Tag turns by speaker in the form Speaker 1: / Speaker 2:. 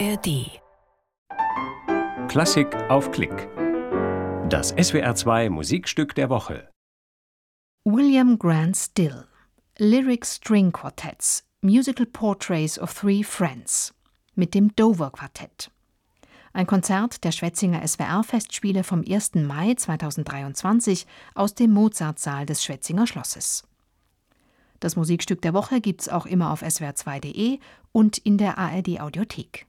Speaker 1: ARD.
Speaker 2: Klassik auf Klick. Das SWR2 Musikstück der Woche.
Speaker 3: William Grant Still. Lyric String Quartets. Musical Portraits of Three Friends. Mit dem Dover Quartett. Ein Konzert der Schwetzinger SWR-Festspiele vom 1. Mai 2023 aus dem Mozartsaal des Schwetzinger Schlosses. Das Musikstück der Woche gibt's auch immer auf swr2.de und in der ARD Audiothek.